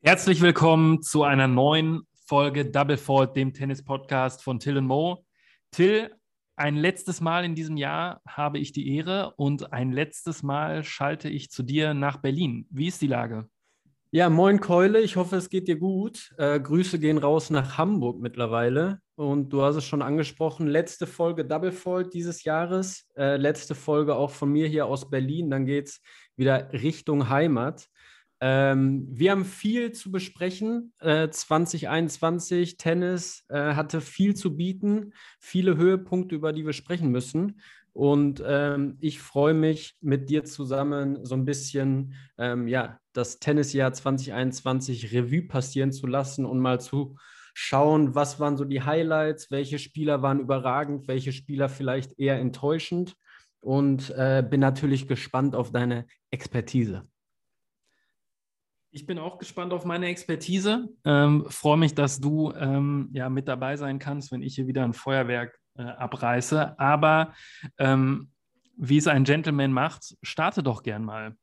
Herzlich willkommen zu einer neuen Folge Double Fault, dem Tennis-Podcast von Till und Mo. Till, ein letztes Mal in diesem Jahr habe ich die Ehre und ein letztes Mal schalte ich zu dir nach Berlin. Wie ist die Lage? Ja, moin Keule, ich hoffe, es geht dir gut. Äh, Grüße gehen raus nach Hamburg mittlerweile. Und du hast es schon angesprochen, letzte Folge Double Fault dieses Jahres, äh, letzte Folge auch von mir hier aus Berlin. Dann geht es wieder Richtung Heimat. Ähm, wir haben viel zu besprechen. Äh, 2021 Tennis äh, hatte viel zu bieten, viele Höhepunkte, über die wir sprechen müssen. Und ähm, ich freue mich, mit dir zusammen so ein bisschen ähm, ja, das Tennisjahr 2021 Revue passieren zu lassen und mal zu schauen, was waren so die Highlights, welche Spieler waren überragend, welche Spieler vielleicht eher enttäuschend. Und äh, bin natürlich gespannt auf deine Expertise. Ich bin auch gespannt auf meine Expertise. Ähm, freue mich, dass du ähm, ja mit dabei sein kannst, wenn ich hier wieder ein Feuerwerk äh, abreiße. Aber ähm, wie es ein Gentleman macht, starte doch gern mal.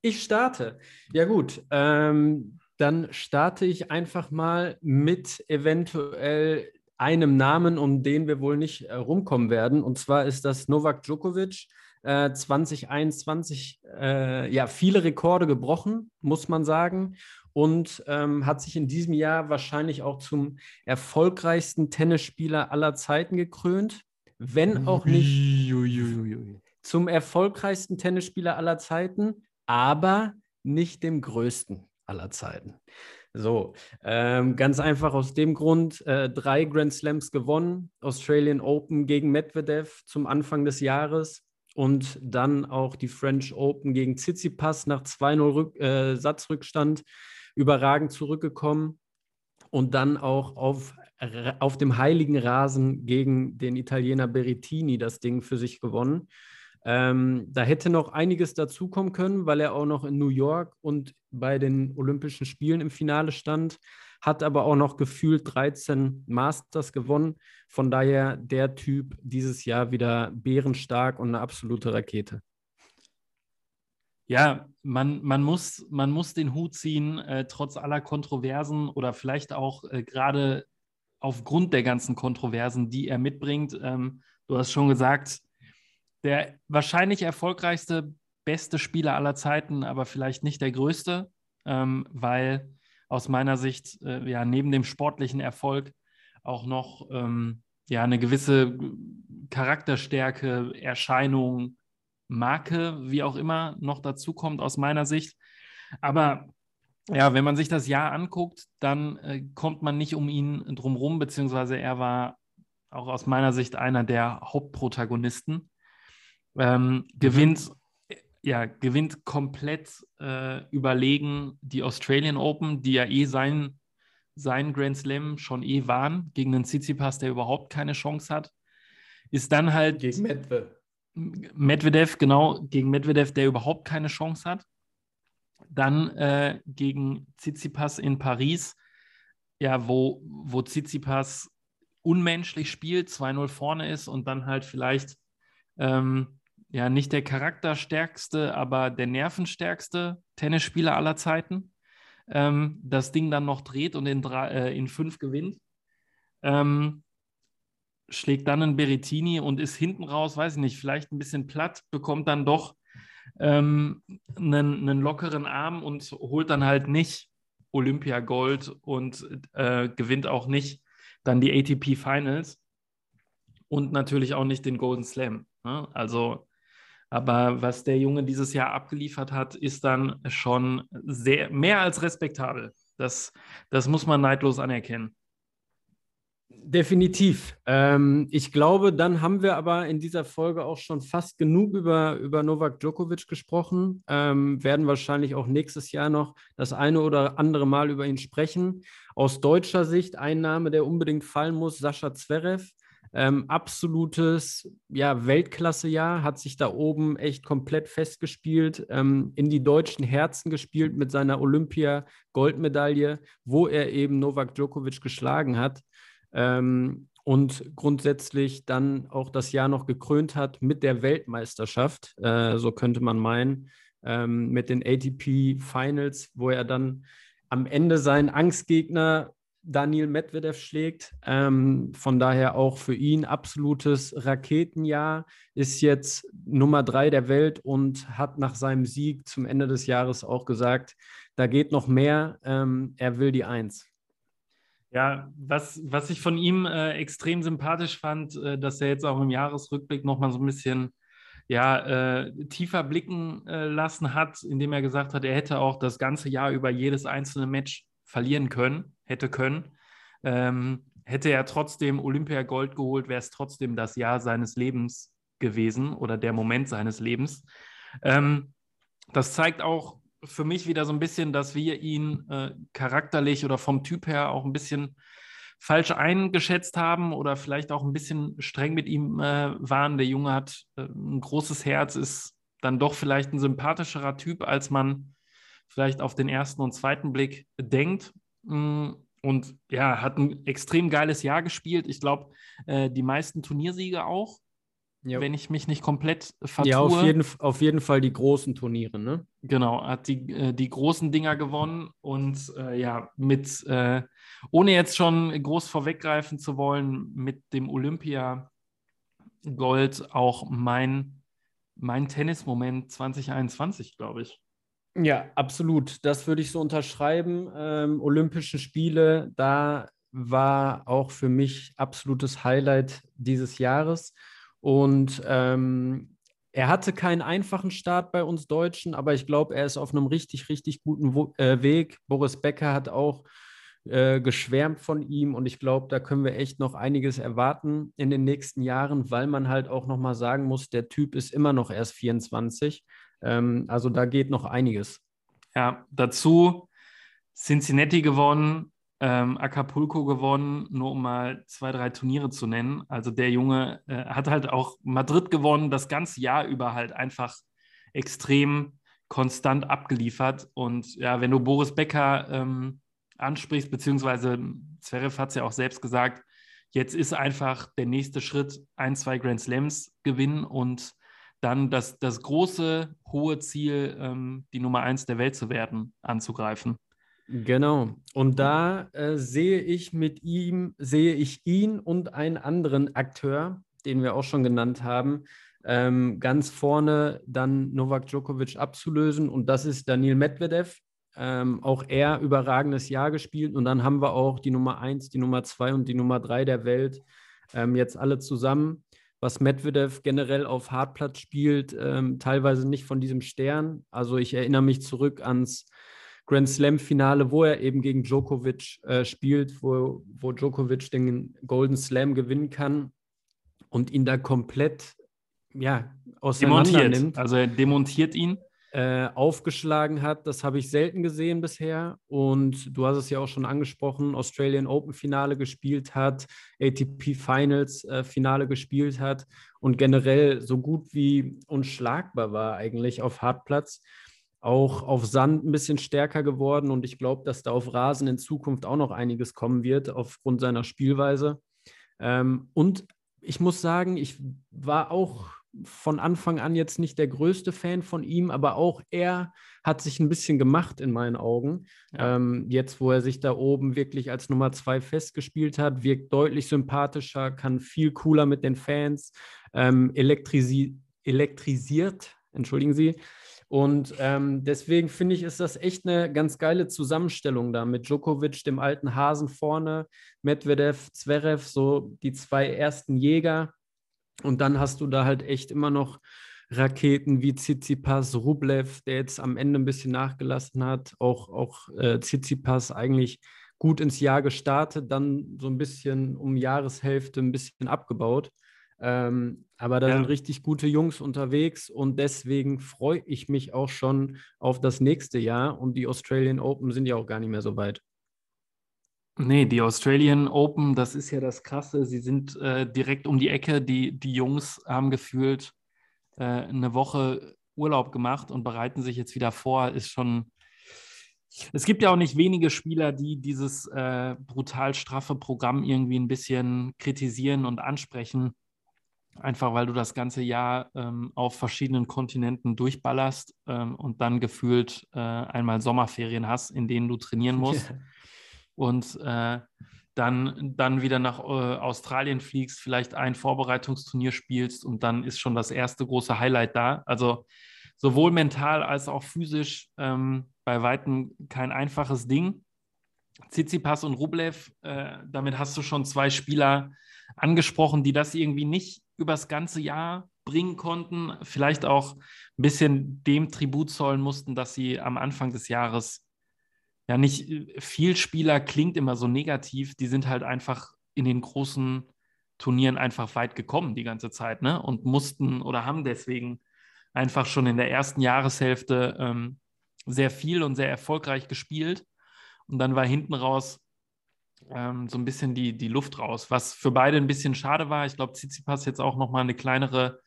Ich starte. Ja gut, ähm, dann starte ich einfach mal mit eventuell einem Namen, um den wir wohl nicht äh, rumkommen werden. Und zwar ist das Novak Djokovic 2021 äh, äh, ja viele Rekorde gebrochen, muss man sagen. Und ähm, hat sich in diesem Jahr wahrscheinlich auch zum erfolgreichsten Tennisspieler aller Zeiten gekrönt, wenn auch nicht zum erfolgreichsten Tennisspieler aller Zeiten, aber nicht dem größten aller Zeiten. So, ähm, ganz einfach aus dem Grund, äh, drei Grand Slams gewonnen, Australian Open gegen Medvedev zum Anfang des Jahres, und dann auch die French Open gegen Tsitsipas nach 2-0 äh, Satzrückstand überragend zurückgekommen und dann auch auf, auf dem heiligen Rasen gegen den Italiener Berrettini das Ding für sich gewonnen. Ähm, da hätte noch einiges dazukommen können, weil er auch noch in New York und bei den Olympischen Spielen im Finale stand hat aber auch noch gefühlt 13 Masters gewonnen. Von daher der Typ dieses Jahr wieder bärenstark und eine absolute Rakete. Ja, man, man, muss, man muss den Hut ziehen, äh, trotz aller Kontroversen oder vielleicht auch äh, gerade aufgrund der ganzen Kontroversen, die er mitbringt. Ähm, du hast schon gesagt, der wahrscheinlich erfolgreichste, beste Spieler aller Zeiten, aber vielleicht nicht der größte, ähm, weil aus meiner Sicht äh, ja neben dem sportlichen Erfolg auch noch ähm, ja eine gewisse Charakterstärke, Erscheinung, Marke, wie auch immer, noch dazu kommt aus meiner Sicht. Aber ja, wenn man sich das Jahr anguckt, dann äh, kommt man nicht um ihn drumherum, beziehungsweise er war auch aus meiner Sicht einer der Hauptprotagonisten. Ähm, gewinnt ja, gewinnt komplett äh, überlegen die Australian Open, die ja eh sein, sein Grand Slam schon eh waren, gegen einen Tsitsipas, der überhaupt keine Chance hat. Ist dann halt. Gegen Medvedev. Medvedev, genau, gegen Medvedev, der überhaupt keine Chance hat. Dann äh, gegen Tsitsipas in Paris, ja, wo, wo Tsitsipas unmenschlich spielt, 2-0 vorne ist und dann halt vielleicht ähm, ja nicht der charakterstärkste, aber der nervenstärkste Tennisspieler aller Zeiten, ähm, das Ding dann noch dreht und in, drei, äh, in fünf gewinnt. Ähm, schlägt dann einen Berettini und ist hinten raus, weiß ich nicht, vielleicht ein bisschen platt, bekommt dann doch ähm, einen, einen lockeren Arm und holt dann halt nicht Olympia Gold und äh, gewinnt auch nicht dann die ATP Finals und natürlich auch nicht den Golden Slam. Ne? Also aber was der Junge dieses Jahr abgeliefert hat, ist dann schon sehr, mehr als respektabel. Das, das muss man neidlos anerkennen. Definitiv. Ähm, ich glaube, dann haben wir aber in dieser Folge auch schon fast genug über, über Novak Djokovic gesprochen. Ähm, werden wahrscheinlich auch nächstes Jahr noch das eine oder andere Mal über ihn sprechen. Aus deutscher Sicht ein Name, der unbedingt fallen muss, Sascha Zverev. Ähm, absolutes ja, Weltklasse-Jahr, hat sich da oben echt komplett festgespielt, ähm, in die deutschen Herzen gespielt mit seiner Olympia-Goldmedaille, wo er eben Novak Djokovic geschlagen hat. Ähm, und grundsätzlich dann auch das Jahr noch gekrönt hat mit der Weltmeisterschaft, äh, so könnte man meinen, ähm, mit den ATP Finals, wo er dann am Ende seinen Angstgegner Daniel Medvedev schlägt. Ähm, von daher auch für ihn absolutes Raketenjahr, ist jetzt Nummer drei der Welt und hat nach seinem Sieg zum Ende des Jahres auch gesagt, da geht noch mehr, ähm, er will die Eins. Ja, was, was ich von ihm äh, extrem sympathisch fand, äh, dass er jetzt auch im Jahresrückblick nochmal so ein bisschen ja, äh, tiefer blicken äh, lassen hat, indem er gesagt hat, er hätte auch das ganze Jahr über jedes einzelne Match verlieren können, hätte können. Ähm, hätte er trotzdem Olympia Gold geholt, wäre es trotzdem das Jahr seines Lebens gewesen oder der Moment seines Lebens. Ähm, das zeigt auch, für mich wieder so ein bisschen, dass wir ihn äh, charakterlich oder vom Typ her auch ein bisschen falsch eingeschätzt haben oder vielleicht auch ein bisschen streng mit ihm äh, waren. Der Junge hat äh, ein großes Herz, ist dann doch vielleicht ein sympathischerer Typ, als man vielleicht auf den ersten und zweiten Blick denkt. Mm, und ja, hat ein extrem geiles Jahr gespielt. Ich glaube, äh, die meisten Turniersiege auch ja. wenn ich mich nicht komplett vertue. Ja, auf jeden, auf jeden Fall die großen Turniere, ne? Genau, hat die, äh, die großen Dinger gewonnen und äh, ja, mit, äh, ohne jetzt schon groß vorweggreifen zu wollen, mit dem Olympia Gold auch mein, mein Tennismoment 2021, glaube ich. Ja, absolut. Das würde ich so unterschreiben. Ähm, Olympische Spiele, da war auch für mich absolutes Highlight dieses Jahres. Und ähm, er hatte keinen einfachen Start bei uns Deutschen, aber ich glaube, er ist auf einem richtig, richtig guten Wo äh, Weg. Boris Becker hat auch äh, geschwärmt von ihm und ich glaube, da können wir echt noch einiges erwarten in den nächsten Jahren, weil man halt auch nochmal sagen muss, der Typ ist immer noch erst 24. Ähm, also da geht noch einiges. Ja, dazu Cincinnati gewonnen, ähm, Acapulco gewonnen, nur um mal zwei, drei Turniere zu nennen. Also der Junge äh, hat halt auch Madrid gewonnen, das ganze Jahr über halt einfach extrem konstant abgeliefert. Und ja, wenn du Boris Becker ähm, ansprichst, beziehungsweise Zverev hat es ja auch selbst gesagt, jetzt ist einfach der nächste Schritt ein, zwei Grand Slams gewinnen und dann das, das große, hohe Ziel, ähm, die Nummer eins der Welt zu werden, anzugreifen. Genau. Und da äh, sehe ich mit ihm, sehe ich ihn und einen anderen Akteur, den wir auch schon genannt haben, ähm, ganz vorne dann Novak Djokovic abzulösen. Und das ist Daniel Medvedev. Ähm, auch er überragendes Jahr gespielt. Und dann haben wir auch die Nummer 1, die Nummer 2 und die Nummer 3 der Welt ähm, jetzt alle zusammen. Was Medvedev generell auf Hartplatz spielt, ähm, teilweise nicht von diesem Stern. Also ich erinnere mich zurück ans Grand Slam-Finale, wo er eben gegen Djokovic äh, spielt, wo, wo Djokovic den Golden Slam gewinnen kann und ihn da komplett ja, auseinander nimmt. Also er demontiert ihn. Äh, aufgeschlagen hat, das habe ich selten gesehen bisher. Und du hast es ja auch schon angesprochen, Australian Open Finale gespielt hat, ATP Finals äh, Finale gespielt hat und generell so gut wie unschlagbar war eigentlich auf Hartplatz auch auf Sand ein bisschen stärker geworden und ich glaube, dass da auf Rasen in Zukunft auch noch einiges kommen wird aufgrund seiner Spielweise. Ähm, und ich muss sagen, ich war auch von Anfang an jetzt nicht der größte Fan von ihm, aber auch er hat sich ein bisschen gemacht in meinen Augen. Ja. Ähm, jetzt, wo er sich da oben wirklich als Nummer zwei festgespielt hat, wirkt deutlich sympathischer, kann viel cooler mit den Fans, ähm, elektrisi elektrisiert, entschuldigen Sie, und ähm, deswegen finde ich, ist das echt eine ganz geile Zusammenstellung da mit Djokovic, dem alten Hasen vorne, Medvedev, Zverev, so die zwei ersten Jäger. Und dann hast du da halt echt immer noch Raketen wie Tsitsipas, Rublev, der jetzt am Ende ein bisschen nachgelassen hat. Auch, auch äh, Tsitsipas eigentlich gut ins Jahr gestartet, dann so ein bisschen um Jahreshälfte ein bisschen abgebaut. Ähm, aber da ja. sind richtig gute Jungs unterwegs und deswegen freue ich mich auch schon auf das nächste Jahr. Und die Australian Open sind ja auch gar nicht mehr so weit. Nee, die Australian Open, das ist ja das Krasse. Sie sind äh, direkt um die Ecke. Die, die Jungs haben gefühlt äh, eine Woche Urlaub gemacht und bereiten sich jetzt wieder vor. Ist schon, Es gibt ja auch nicht wenige Spieler, die dieses äh, brutal straffe Programm irgendwie ein bisschen kritisieren und ansprechen. Einfach weil du das ganze Jahr ähm, auf verschiedenen Kontinenten durchballerst ähm, und dann gefühlt äh, einmal Sommerferien hast, in denen du trainieren musst. und äh, dann, dann wieder nach äh, Australien fliegst, vielleicht ein Vorbereitungsturnier spielst und dann ist schon das erste große Highlight da. Also sowohl mental als auch physisch ähm, bei weitem kein einfaches Ding. Tsitsipas und Rublev, äh, damit hast du schon zwei Spieler angesprochen, die das irgendwie nicht übers ganze Jahr bringen konnten, vielleicht auch ein bisschen dem Tribut zollen mussten, dass sie am Anfang des Jahres ja nicht äh, viel Spieler klingt immer so negativ, die sind halt einfach in den großen Turnieren einfach weit gekommen die ganze Zeit, ne? Und mussten oder haben deswegen einfach schon in der ersten Jahreshälfte ähm, sehr viel und sehr erfolgreich gespielt. Und dann war hinten raus ähm, so ein bisschen die, die Luft raus, was für beide ein bisschen schade war. Ich glaube, Tsitsipas jetzt auch nochmal eine kleinere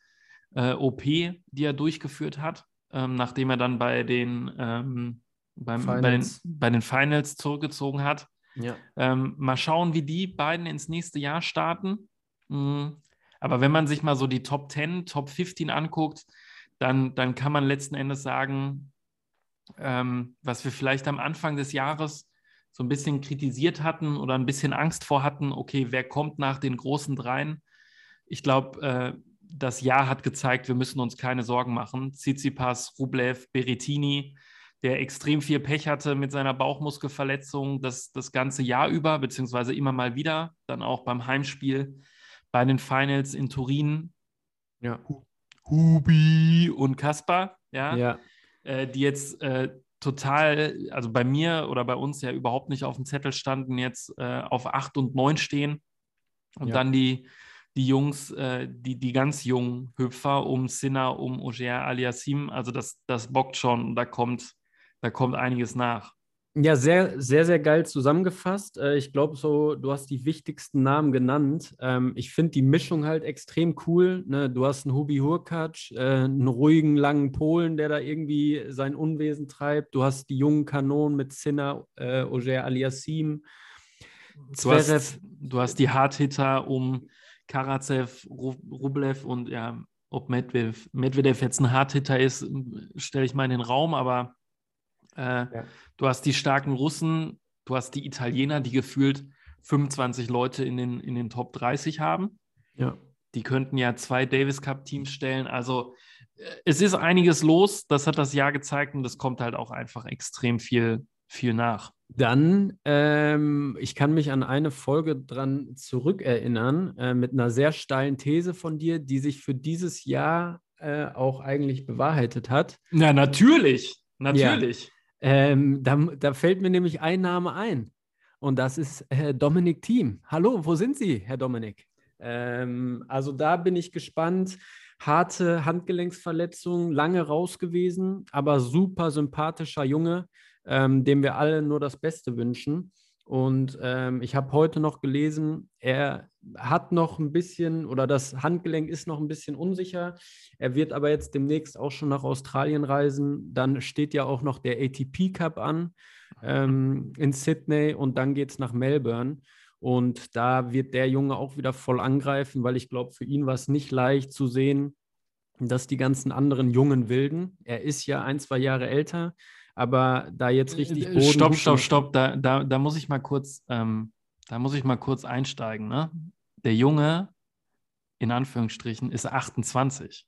äh, OP, die er durchgeführt hat, ähm, nachdem er dann bei den ähm, beim, bei, den, bei den Finals zurückgezogen hat. Ja. Ähm, mal schauen, wie die beiden ins nächste Jahr starten. Mhm. Aber wenn man sich mal so die Top 10, Top 15 anguckt, dann, dann kann man letzten Endes sagen, ähm, was wir vielleicht am Anfang des Jahres so ein bisschen kritisiert hatten oder ein bisschen Angst vor hatten, okay, wer kommt nach den großen Dreien? Ich glaube, äh, das Jahr hat gezeigt, wir müssen uns keine Sorgen machen. Tsitsipas, Rublev, Berettini, der extrem viel Pech hatte mit seiner Bauchmuskelverletzung das, das ganze Jahr über, beziehungsweise immer mal wieder, dann auch beim Heimspiel bei den Finals in Turin. Ja. Hubi und Kaspar, ja, ja. Äh, die jetzt äh, total, also bei mir oder bei uns ja überhaupt nicht auf dem Zettel standen, jetzt äh, auf 8 und 9 stehen. Und ja. dann die, die Jungs, äh, die, die ganz jungen Hüpfer um Sinna, um Oger Aliassim, also das, das bockt schon, da kommt da kommt einiges nach. Ja, sehr, sehr, sehr geil zusammengefasst. Äh, ich glaube, so, du hast die wichtigsten Namen genannt. Ähm, ich finde die Mischung halt extrem cool. Ne? Du hast einen Hubi Hurkacz, äh, einen ruhigen, langen Polen, der da irgendwie sein Unwesen treibt. Du hast die jungen Kanonen mit Sinner, äh, Oger Aliassim. Du hast, du hast die Hardhitter um Karatsev, Rublev und ja, ob Medvedev, Medvedev jetzt ein Hardhitter ist, stelle ich mal in den Raum, aber äh, ja. Du hast die starken Russen, du hast die Italiener, die gefühlt 25 Leute in den, in den Top 30 haben. Ja. Die könnten ja zwei Davis Cup-Teams stellen. Also äh, es ist einiges los, das hat das Jahr gezeigt und es kommt halt auch einfach extrem viel, viel nach. Dann, ähm, ich kann mich an eine Folge dran zurückerinnern, äh, mit einer sehr steilen These von dir, die sich für dieses Jahr äh, auch eigentlich bewahrheitet hat. Na, natürlich. Natürlich. Ja. Ähm, da, da, fällt mir nämlich ein Name ein. Und das ist Herr Dominik Thiem. Hallo, wo sind Sie, Herr Dominik? Ähm, also da bin ich gespannt. Harte Handgelenksverletzung, lange raus gewesen, aber super sympathischer Junge, ähm, dem wir alle nur das Beste wünschen. Und ähm, ich habe heute noch gelesen, er hat noch ein bisschen oder das Handgelenk ist noch ein bisschen unsicher. Er wird aber jetzt demnächst auch schon nach Australien reisen. Dann steht ja auch noch der ATP Cup an ähm, in Sydney und dann geht es nach Melbourne. Und da wird der Junge auch wieder voll angreifen, weil ich glaube, für ihn war es nicht leicht zu sehen, dass die ganzen anderen jungen Wilden, er ist ja ein, zwei Jahre älter, aber da jetzt richtig äh, Boden Stopp, stopp, stopp, da, da, da muss ich mal kurz, ähm, da muss ich mal kurz einsteigen. Ne? Der Junge, in Anführungsstrichen, ist 28.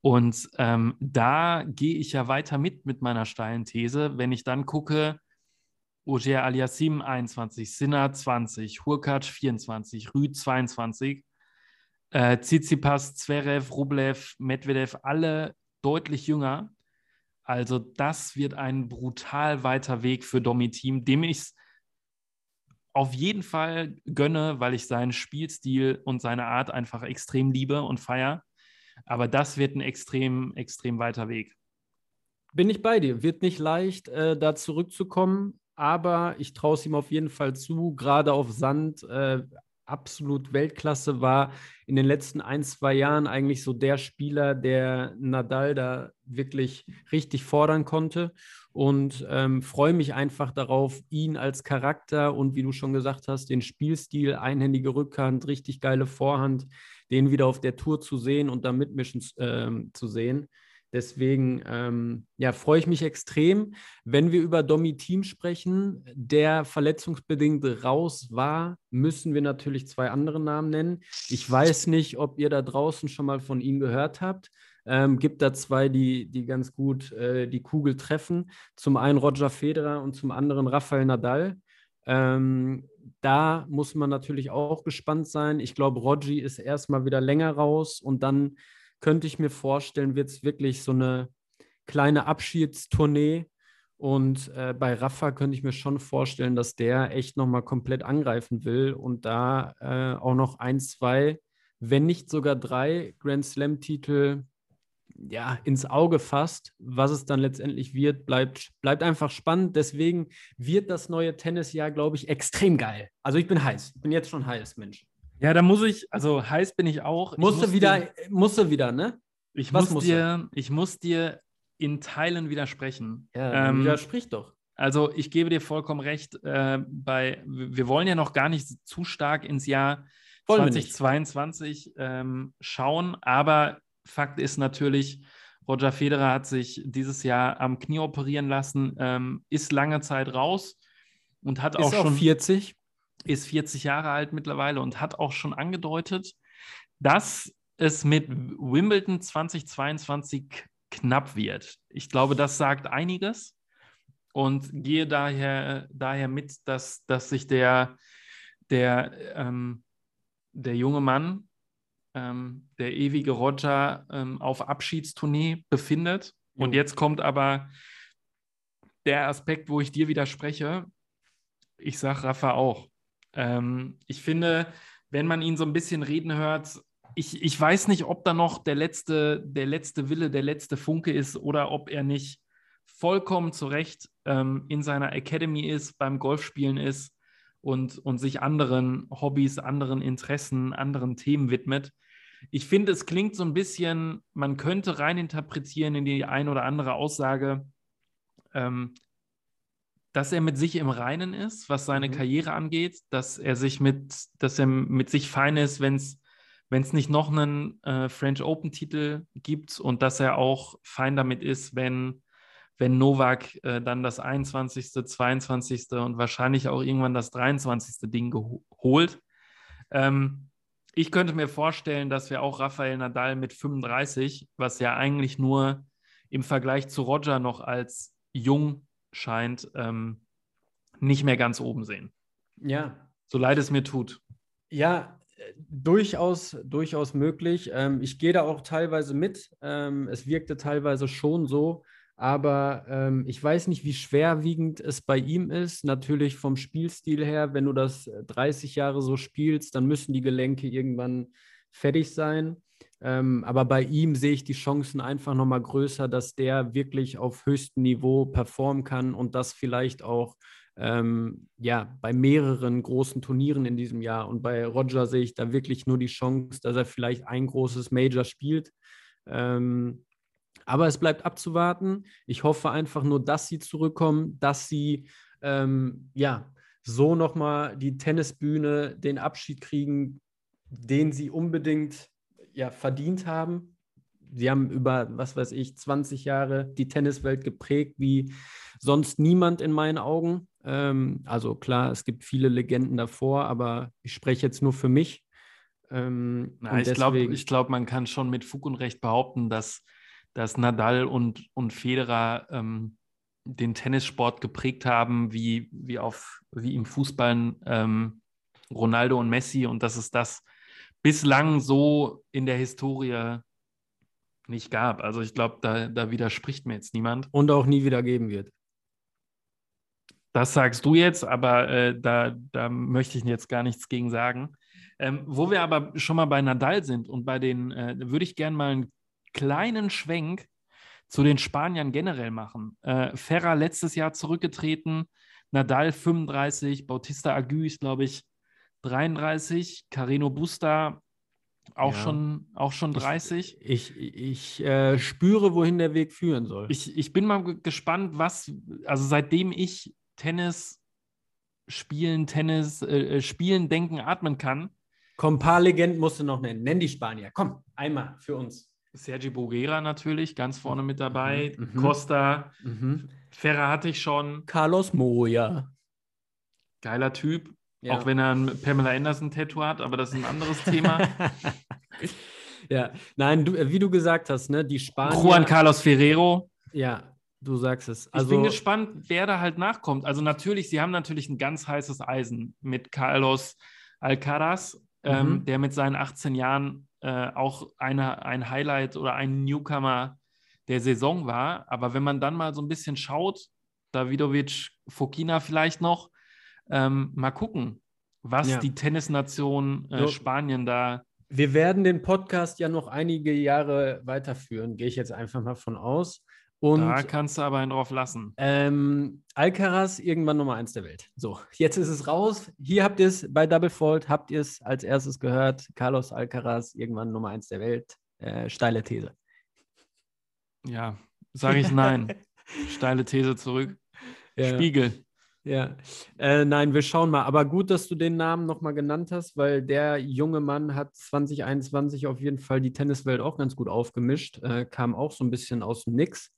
Und ähm, da gehe ich ja weiter mit mit meiner steilen These, wenn ich dann gucke, Ogier Aliassim 21, Sinner 20, Hurkacz 24, Rüd 22, äh, Tsitsipas, Zverev, Rublev, Medvedev, alle deutlich jünger. Also das wird ein brutal weiter Weg für Domi-Team, dem ich es auf jeden Fall gönne, weil ich seinen Spielstil und seine Art einfach extrem liebe und feiere. Aber das wird ein extrem, extrem weiter Weg. Bin ich bei dir. Wird nicht leicht, äh, da zurückzukommen, aber ich traue es ihm auf jeden Fall zu, gerade auf Sand. Äh, absolut Weltklasse, war in den letzten ein, zwei Jahren eigentlich so der Spieler, der Nadal da wirklich richtig fordern konnte. Und ähm, freue mich einfach darauf, ihn als Charakter und wie du schon gesagt hast, den Spielstil, einhändige Rückhand, richtig geile Vorhand, den wieder auf der Tour zu sehen und da mitmischen äh, zu sehen. Deswegen ähm, ja, freue ich mich extrem. Wenn wir über Domi Team sprechen, der verletzungsbedingt raus war, müssen wir natürlich zwei andere Namen nennen. Ich weiß nicht, ob ihr da draußen schon mal von ihm gehört habt. Ähm, gibt da zwei, die, die ganz gut äh, die Kugel treffen. Zum einen Roger Federer und zum anderen Rafael Nadal. Ähm, da muss man natürlich auch gespannt sein. Ich glaube, Rogi ist erstmal wieder länger raus und dann könnte ich mir vorstellen, wird es wirklich so eine kleine Abschiedstournee. Und äh, bei Rafa könnte ich mir schon vorstellen, dass der echt nochmal komplett angreifen will und da äh, auch noch ein, zwei, wenn nicht sogar drei Grand Slam-Titel ja, ins Auge fasst. Was es dann letztendlich wird, bleibt, bleibt einfach spannend. Deswegen wird das neue Tennisjahr, glaube ich, extrem geil. Also ich bin heiß. Ich bin jetzt schon heiß, Mensch. Ja, da muss ich, also heiß bin ich auch. Musste ich wieder, dir, musste wieder, ne? Ich Was muss, dir, ich muss dir in Teilen widersprechen. Ja, ähm, widersprich doch. Also ich gebe dir vollkommen recht, äh, bei, wir wollen ja noch gar nicht zu stark ins Jahr wollen 2022 ähm, schauen, aber Fakt ist natürlich, Roger Federer hat sich dieses Jahr am Knie operieren lassen, ähm, ist lange Zeit raus und hat ist auch schon 40 ist 40 Jahre alt mittlerweile und hat auch schon angedeutet, dass es mit Wimbledon 2022 knapp wird. Ich glaube, das sagt einiges und gehe daher, daher mit, dass, dass sich der, der, ähm, der junge Mann, ähm, der ewige Roger, ähm, auf Abschiedstournee befindet. Mhm. Und jetzt kommt aber der Aspekt, wo ich dir widerspreche. Ich sage Rafa auch. Ähm, ich finde, wenn man ihn so ein bisschen reden hört, ich, ich weiß nicht, ob da noch der letzte, der letzte Wille, der letzte Funke ist oder ob er nicht vollkommen zu Recht ähm, in seiner Academy ist, beim Golfspielen ist und, und sich anderen Hobbys, anderen Interessen, anderen Themen widmet. Ich finde, es klingt so ein bisschen, man könnte reininterpretieren in die ein oder andere Aussage, ähm, dass er mit sich im Reinen ist, was seine mhm. Karriere angeht, dass er sich mit, dass er mit sich fein ist, wenn es wenn es nicht noch einen äh, French Open Titel gibt und dass er auch fein damit ist, wenn wenn Novak äh, dann das 21., 22. und wahrscheinlich auch irgendwann das 23. Ding holt. Ähm, ich könnte mir vorstellen, dass wir auch Rafael Nadal mit 35, was ja eigentlich nur im Vergleich zu Roger noch als jung scheint, ähm, nicht mehr ganz oben sehen. Ja. So leid es mir tut. Ja, durchaus, durchaus möglich. Ähm, ich gehe da auch teilweise mit. Ähm, es wirkte teilweise schon so, aber ähm, ich weiß nicht, wie schwerwiegend es bei ihm ist. Natürlich vom Spielstil her, wenn du das 30 Jahre so spielst, dann müssen die Gelenke irgendwann fertig sein. Ähm, aber bei ihm sehe ich die Chancen einfach nochmal größer, dass der wirklich auf höchstem Niveau performen kann und das vielleicht auch ähm, ja, bei mehreren großen Turnieren in diesem Jahr. Und bei Roger sehe ich da wirklich nur die Chance, dass er vielleicht ein großes Major spielt. Ähm, aber es bleibt abzuwarten. Ich hoffe einfach nur, dass sie zurückkommen, dass sie ähm, ja so nochmal die Tennisbühne, den Abschied kriegen, den sie unbedingt ja, verdient haben. Sie haben über, was weiß ich, 20 Jahre die Tenniswelt geprägt wie sonst niemand in meinen Augen. Ähm, also klar, es gibt viele Legenden davor, aber ich spreche jetzt nur für mich. Ähm, Na, ich glaube, glaub, man kann schon mit Fug und Recht behaupten, dass, dass Nadal und, und Federer ähm, den Tennissport geprägt haben, wie, wie, auf, wie im Fußball ähm, Ronaldo und Messi. Und dass es das bislang so in der Historie nicht gab. Also ich glaube, da, da widerspricht mir jetzt niemand. Und auch nie wieder geben wird. Das sagst du jetzt, aber äh, da, da möchte ich jetzt gar nichts gegen sagen. Ähm, wo wir aber schon mal bei Nadal sind und bei den, äh, würde ich gerne mal einen kleinen Schwenk zu den Spaniern generell machen. Äh, Ferrer letztes Jahr zurückgetreten, Nadal 35, Bautista Agu ist, glaube ich, 33, Carino Busta auch, Ja. schon, auch schon 30. Ich, ich äh, spüre, wohin der Weg führen soll. Ich, ich bin mal ge- gespannt, was, also seitdem ich Tennis spielen, Tennis äh, äh, spielen, denken, atmen kann, Komm, ein paar Legenden musst du noch nennen. Nenn die Spanier. Komm, einmal für uns. Sergi Boguera natürlich ganz vorne mit dabei, Mhm, mhm. Costa, Mhm. Ferrer hatte ich schon, Carlos Moya. geiler Typ, Ja. auch wenn er ein Pamela Anderson-Tattoo hat, aber das ist ein anderes Thema. ja, nein, du, wie du gesagt hast, ne, die Spanier. Juan Carlos Ferrero. Ja, du sagst es. Ich Also, bin gespannt, wer da halt nachkommt. Also natürlich, sie haben natürlich ein ganz heißes Eisen mit Carlos Alcaraz, ähm, Mhm. der mit seinen 18 Jahren äh, auch eine, ein Highlight oder ein Newcomer der Saison war. Aber wenn man dann mal so ein bisschen schaut, Davidovic, Fokina vielleicht noch, ähm, mal gucken, was Ja. die Tennisnation äh, So. Spanien da wir werden den Podcast ja noch einige Jahre weiterführen, gehe ich jetzt einfach mal von aus. Und da kannst du aber einen drauf lassen. Ähm, Alcaraz irgendwann Nummer eins der Welt. So, jetzt ist es raus. Hier habt ihr es bei Double Fault, habt ihr es als erstes gehört. Carlos Alcaraz irgendwann Nummer eins der Welt. Äh, steile These. Ja, sage ich nein. Steile These zurück. Ja, Spiegel. Ja. Äh, nein, wir schauen mal. Aber gut, dass du den Namen nochmal genannt hast, weil der junge Mann hat 2021 auf jeden Fall die Tenniswelt auch ganz gut aufgemischt. Äh, kam auch so ein bisschen aus dem Nix.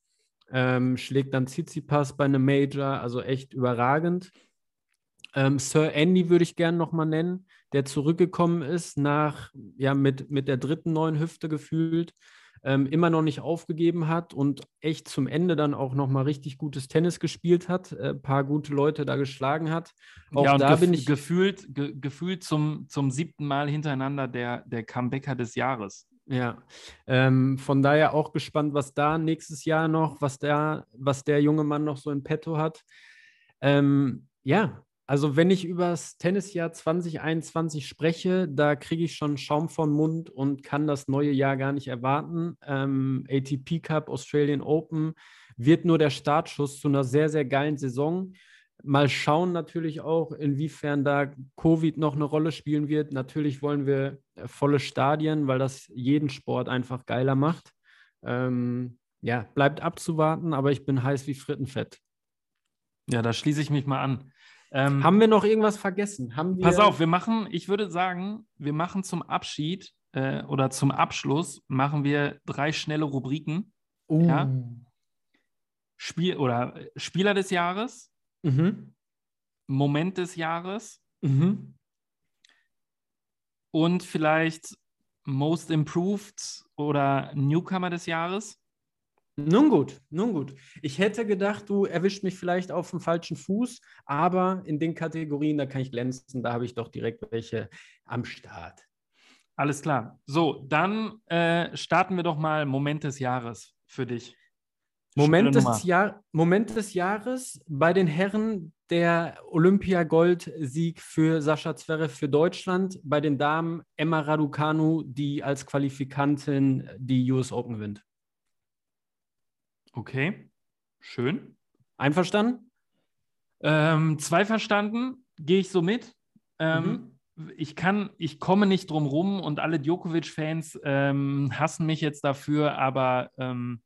Ähm, schlägt dann Tsitsipas bei einem Major, also echt überragend. Ähm, Sir Andy würde ich gerne nochmal nennen, der zurückgekommen ist nach, ja, mit, mit der dritten neuen Hüfte gefühlt, ähm, immer noch nicht aufgegeben hat und echt zum Ende dann auch nochmal richtig gutes Tennis gespielt hat, ein äh, paar gute Leute da geschlagen hat. Auch ja, da bin ich. gefühlt, ge gefühlt zum, zum siebten Mal hintereinander der, der Comebacker des Jahres. Ja, ähm, von daher auch gespannt, was da nächstes Jahr noch, was der, was der junge Mann noch so in petto hat. Ähm, ja, also wenn ich über das Tennisjahr 2021 spreche, da kriege ich schon Schaum vom Mund und kann das neue Jahr gar nicht erwarten. Ähm, ATP Cup, Australian Open wird nur der Startschuss zu einer sehr, sehr geilen Saison. Mal schauen natürlich auch, inwiefern da Covid noch eine Rolle spielen wird. Natürlich wollen wir äh, volle Stadien, weil das jeden Sport einfach geiler macht. Ähm, ja, bleibt abzuwarten, aber ich bin heiß wie Frittenfett. Ja, da schließe ich mich mal an. Ähm, Haben wir noch irgendwas vergessen? Pass auf, wir machen, ich würde sagen, wir machen zum Abschied äh, oder zum Abschluss machen wir drei schnelle Rubriken. Uh. ja. Spiel oder äh, Spieler des Jahres, Mhm. Moment des Jahres Mhm. und vielleicht Most Improved oder Newcomer des Jahres. Nun gut, nun gut. Ich hätte gedacht, du erwischt mich vielleicht auf dem falschen Fuß, aber in den Kategorien, da kann ich glänzen, da habe ich doch direkt welche am Start. Alles klar. So, dann äh, starten wir doch mal Moment des Jahres für dich. Moment des, Jahr, Moment des Jahres bei den Herren der Olympia-Gold-Sieg für Sascha Zverev für Deutschland. Bei den Damen Emma Raducanu, die als Qualifikantin die US Open gewinnt. Okay, schön. Einverstanden? Ähm, zwei verstanden, gehe ich so mit. Ähm, Ich kann, ich komme nicht drum rum und alle Djokovic-Fans ähm, hassen mich jetzt dafür, aber ähm,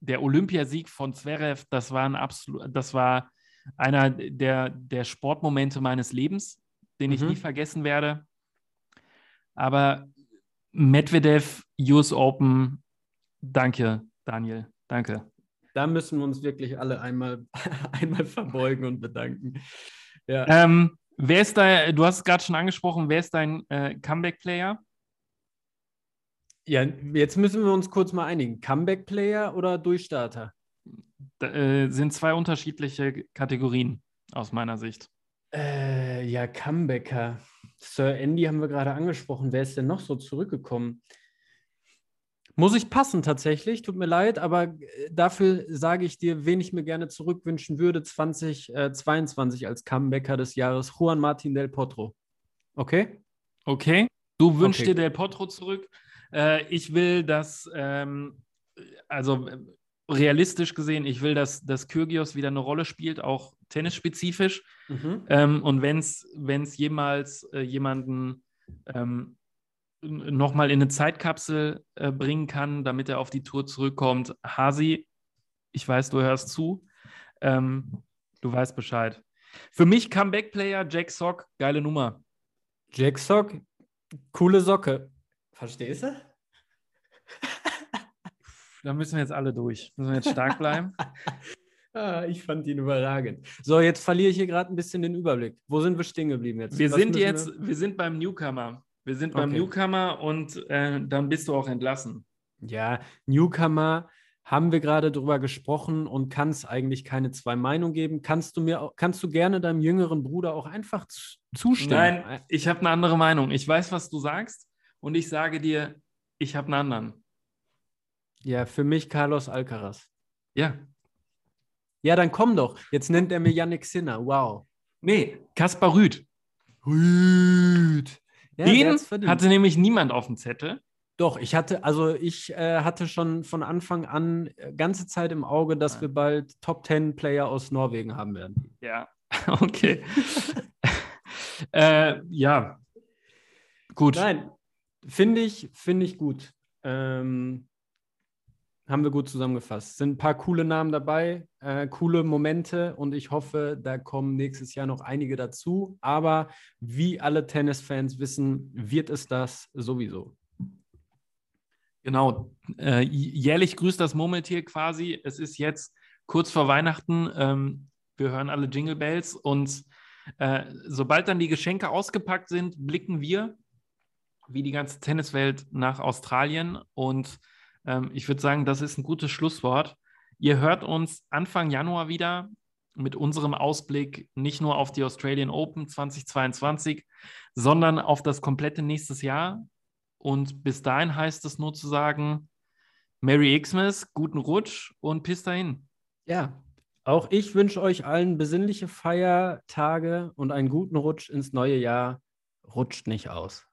der Olympiasieg von Zverev, das war ein absolut, das war einer der, der Sportmomente meines Lebens, den ich Mhm. nie vergessen werde. Aber Medvedev, US Open, danke, Daniel, danke. Da müssen wir uns wirklich alle einmal, einmal verbeugen und bedanken. Ja. Ähm, wer ist da, du hast es gerade schon angesprochen, wer ist dein äh, Comeback-Player? ja, jetzt müssen wir uns kurz mal einigen. Comeback-Player oder Durchstarter? Da, äh, sind zwei unterschiedliche Kategorien aus meiner Sicht. Äh, ja, Comebacker. Sir Andy haben wir gerade angesprochen. Wer ist denn noch so zurückgekommen? Muss ich passen tatsächlich, tut mir leid, aber äh, dafür sage ich dir, wen ich mir gerne zurückwünschen würde, 2022 als Comebacker des Jahres, Juan Martin del Potro. Okay? Okay, du wünschst Okay. dir Del Potro zurück. Äh, ich will, dass, ähm, also äh, realistisch gesehen, ich will, dass, dass Kyrgios wieder eine Rolle spielt, auch tennisspezifisch. Mhm. Ähm, und wenn es jemals äh, jemanden ähm, nochmal in eine Zeitkapsel äh, bringen kann, damit er auf die Tour zurückkommt, Hasi, ich weiß, du hörst zu. Ähm, du weißt Bescheid. Für mich Comeback-Player, Jack Sock, geile Nummer. Jack Sock, coole Socke. Verstehst du? da müssen wir jetzt alle durch. Müssen wir jetzt stark bleiben. ah, ich fand ihn überragend. So, jetzt verliere ich hier gerade ein bisschen den Überblick. Wo sind wir stehen geblieben jetzt? Wir Was sind jetzt, wir? wir sind beim Newcomer. Wir sind beim okay. Newcomer und äh, dann bist du auch entlassen. Ja, Newcomer haben wir gerade drüber gesprochen und kann es eigentlich keine zwei Meinungen geben. Kannst du mir, kannst du gerne deinem jüngeren Bruder auch einfach zustimmen? Nein, ich habe eine andere Meinung. Ich weiß, was du sagst und ich sage dir, ich habe einen anderen. Ja, für mich Carlos Alcaraz. Ja. Ja, dann komm doch. Jetzt nennt er mir Yannick Sinner. Wow. Nee, Kaspar Rüd. Rüd. Ja, Den hatte nämlich niemand auf dem Zettel. Doch, ich hatte, also ich äh, hatte schon von Anfang an äh, ganze Zeit im Auge, dass ja. wir bald Top 10 Player aus Norwegen haben werden. Ja, okay. äh, ja, gut. Nein, finde ich, finde ich gut. Ähm, haben wir gut zusammengefasst. Sind ein paar coole Namen dabei, äh, coole Momente und ich hoffe, da kommen nächstes Jahr noch einige dazu. Aber wie alle Tennisfans wissen, wird es das sowieso. Genau, äh, jährlich grüßt das Murmeltier quasi. Es ist jetzt kurz vor Weihnachten. Ähm, wir hören alle Jingle Bells und äh, sobald dann die Geschenke ausgepackt sind, blicken wir, wie die ganze Tenniswelt, nach Australien und ähm, ich würde sagen, das ist ein gutes Schlusswort. Ihr hört uns Anfang Januar wieder mit unserem Ausblick nicht nur auf die Australian Open 2022, sondern auf das komplette nächstes Jahr. Und bis dahin heißt es nur zu sagen, Merry Xmas, guten Rutsch und bis dahin. Ja, auch ich wünsche euch allen besinnliche Feiertage und einen guten Rutsch ins neue Jahr. Rutscht nicht aus.